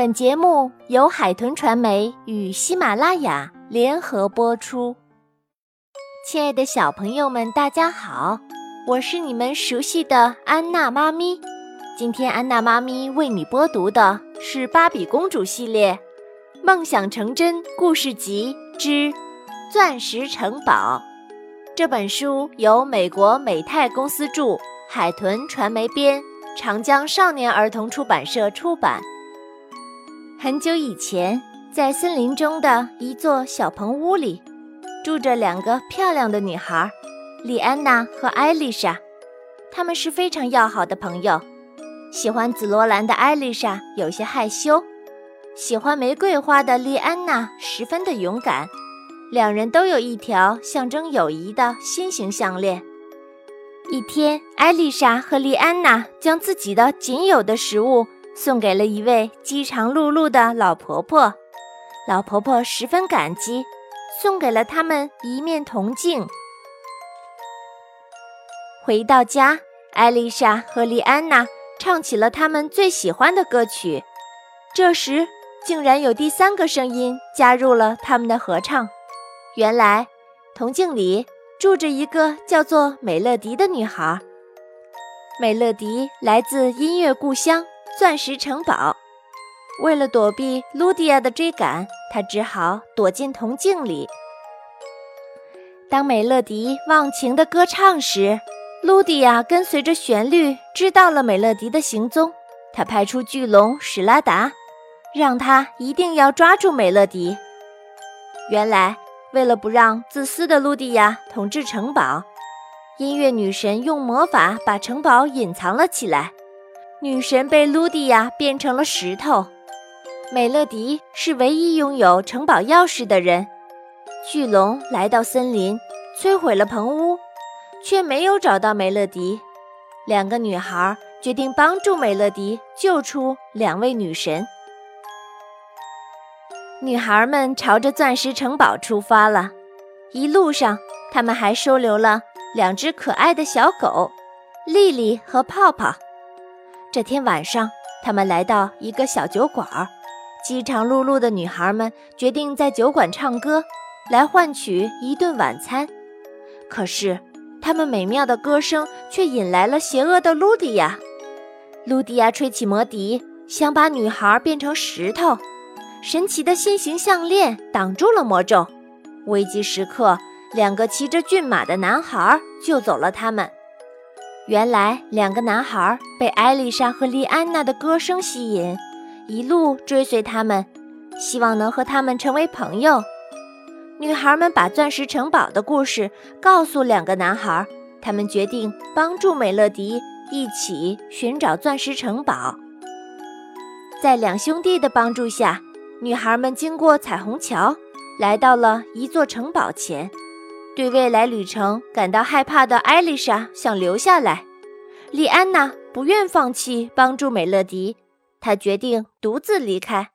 本节目由海豚传媒与喜马拉雅联合播出。亲爱的小朋友们，大家好，我是你们熟悉的安娜妈咪。今天安娜妈咪为你播读的是《芭比公主系列：梦想成真故事集之钻石城堡》这本书由美国美泰公司著，海豚传媒编，长江少年儿童出版社出版。很久以前，在森林中的一座小棚屋里，住着两个漂亮的女孩，莉安娜和艾丽莎。她们是非常要好的朋友。喜欢紫罗兰的艾丽莎有些害羞，喜欢玫瑰花的莉安娜十分的勇敢。两人都有一条象征友谊的心形项链。一天，艾丽莎和莉安娜将自己的仅有的食物。送给了一位饥肠辘辘的老婆婆，老婆婆十分感激，送给了他们一面铜镜。回到家，艾丽莎和莉安娜唱起了他们最喜欢的歌曲。这时，竟然有第三个声音加入了他们的合唱。原来，铜镜里住着一个叫做美乐迪的女孩。美乐迪来自音乐故乡。钻石城堡，为了躲避露迪亚的追赶，他只好躲进铜镜里。当美乐迪忘情地歌唱时，露迪亚跟随着旋律知道了美乐迪的行踪。他派出巨龙史拉达，让他一定要抓住美乐迪。原来，为了不让自私的露迪亚统治城堡，音乐女神用魔法把城堡隐藏了起来。女神被露迪亚变成了石头，美乐迪是唯一拥有城堡钥匙的人。巨龙来到森林，摧毁了棚屋，却没有找到美乐迪。两个女孩决定帮助美乐迪救出两位女神。女孩们朝着钻石城堡出发了，一路上，她们还收留了两只可爱的小狗，莉莉和泡泡。这天晚上，他们来到一个小酒馆儿，饥肠辘辘的女孩们决定在酒馆唱歌，来换取一顿晚餐。可是，他们美妙的歌声却引来了邪恶的露迪亚。露迪亚吹起魔笛，想把女孩变成石头。神奇的心形项链挡住了魔咒。危急时刻，两个骑着骏马的男孩救走了他们。原来，两个男孩被艾丽莎和莉安娜的歌声吸引，一路追随他们，希望能和他们成为朋友。女孩们把钻石城堡的故事告诉两个男孩，他们决定帮助美乐迪一起寻找钻石城堡。在两兄弟的帮助下，女孩们经过彩虹桥，来到了一座城堡前。对未来旅程感到害怕的艾丽莎想留下来，莉安娜不愿放弃帮助美乐迪，她决定独自离开。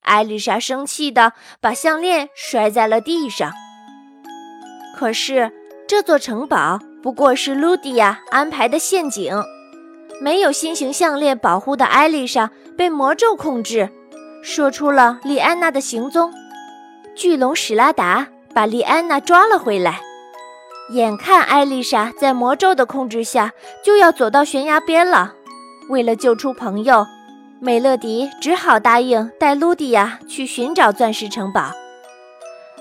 艾丽莎生气地把项链摔在了地上。可是这座城堡不过是露迪亚安排的陷阱，没有心型项链保护的艾丽莎被魔咒控制，说出了莉安娜的行踪。巨龙史拉达。把莉安娜抓了回来。眼看艾丽莎在魔咒的控制下就要走到悬崖边了，为了救出朋友，美乐迪只好答应带露迪亚去寻找钻石城堡。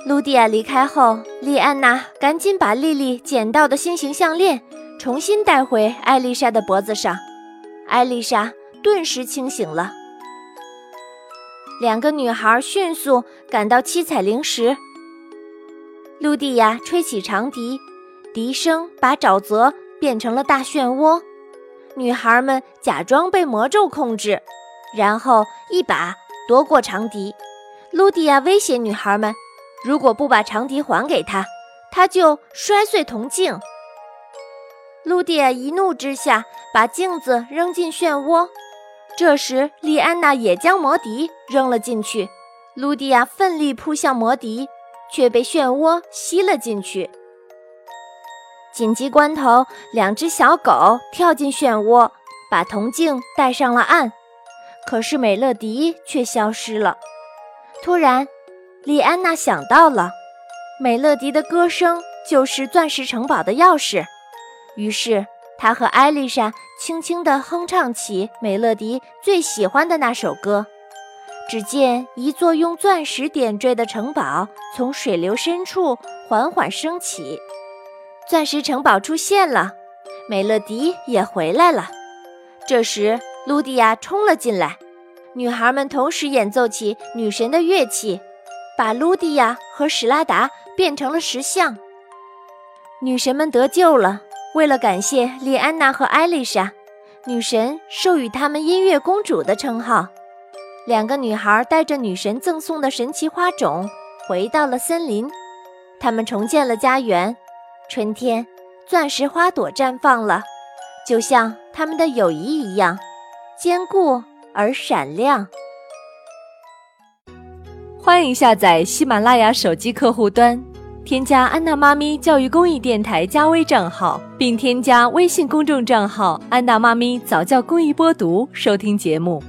露迪亚离开后，莉安娜赶紧把莉莉捡到的心形项链重新戴回艾丽莎的脖子上，艾丽莎顿时清醒了。两个女孩迅速赶到七彩灵石。露蒂亚吹起长笛，笛声把沼泽变成了大漩涡。女孩们假装被魔咒控制，然后一把夺过长笛。露蒂亚威胁女孩们，如果不把长笛还给她，她就摔碎铜镜。露蒂亚一怒之下把镜子扔进漩涡。这时，莉安娜也将魔笛扔了进去。露蒂亚奋力扑向魔笛。却被漩涡吸了进去。紧急关头，两只小狗跳进漩涡，把铜镜带上了岸。可是美乐迪却消失了。突然，莉安娜想到了，美乐迪的歌声就是钻石城堡的钥匙。于是，她和艾丽莎轻轻地哼唱起美乐迪最喜欢的那首歌。只见一座用钻石点缀的城堡从水流深处缓缓升起，钻石城堡出现了，美乐迪也回来了。这时，露蒂亚冲了进来，女孩们同时演奏起女神的乐器，把露蒂亚和史拉达变成了石像。女神们得救了。为了感谢莉安娜和艾丽莎，女神授予她们音乐公主的称号。两个女孩带着女神赠送的神奇花种，回到了森林。她们重建了家园。春天，钻石花朵绽放了，就像她们的友谊一样，坚固而闪亮。欢迎下载喜马拉雅手机客户端，添加安娜妈咪教育公益电台加微账号，并添加微信公众账号“安娜妈咪早教公益播读”，收听节目。